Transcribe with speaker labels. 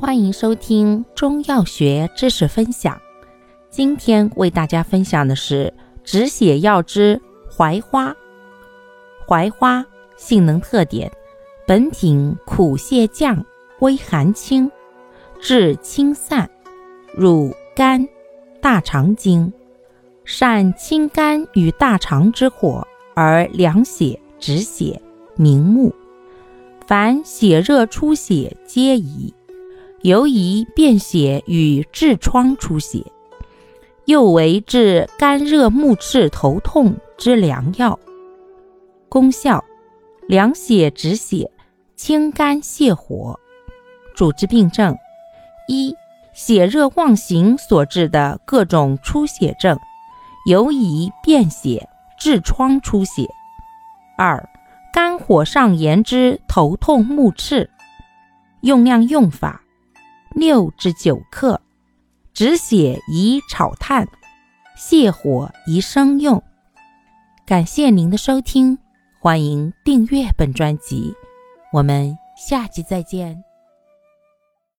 Speaker 1: 欢迎收听中药学知识分享。今天为大家分享的是止血药之槐花。槐花性能特点：本品苦泻降，微寒清，治清散，入肝、大肠经，善清肝与大肠之火，而凉血止血，明目。凡血热出血皆宜。尤宜便血与痔疮出血，又为治肝热目赤、头痛之良药。功效：凉血止血，清肝泻火。主治病症：一、血热妄行所致的各种出血症，尤宜便血、痔疮出血；二、肝火上炎之头痛目赤。用量用法。六至九克，止血宜炒炭，泻火宜生用。感谢您的收听，欢迎订阅本专辑，我们下期再见。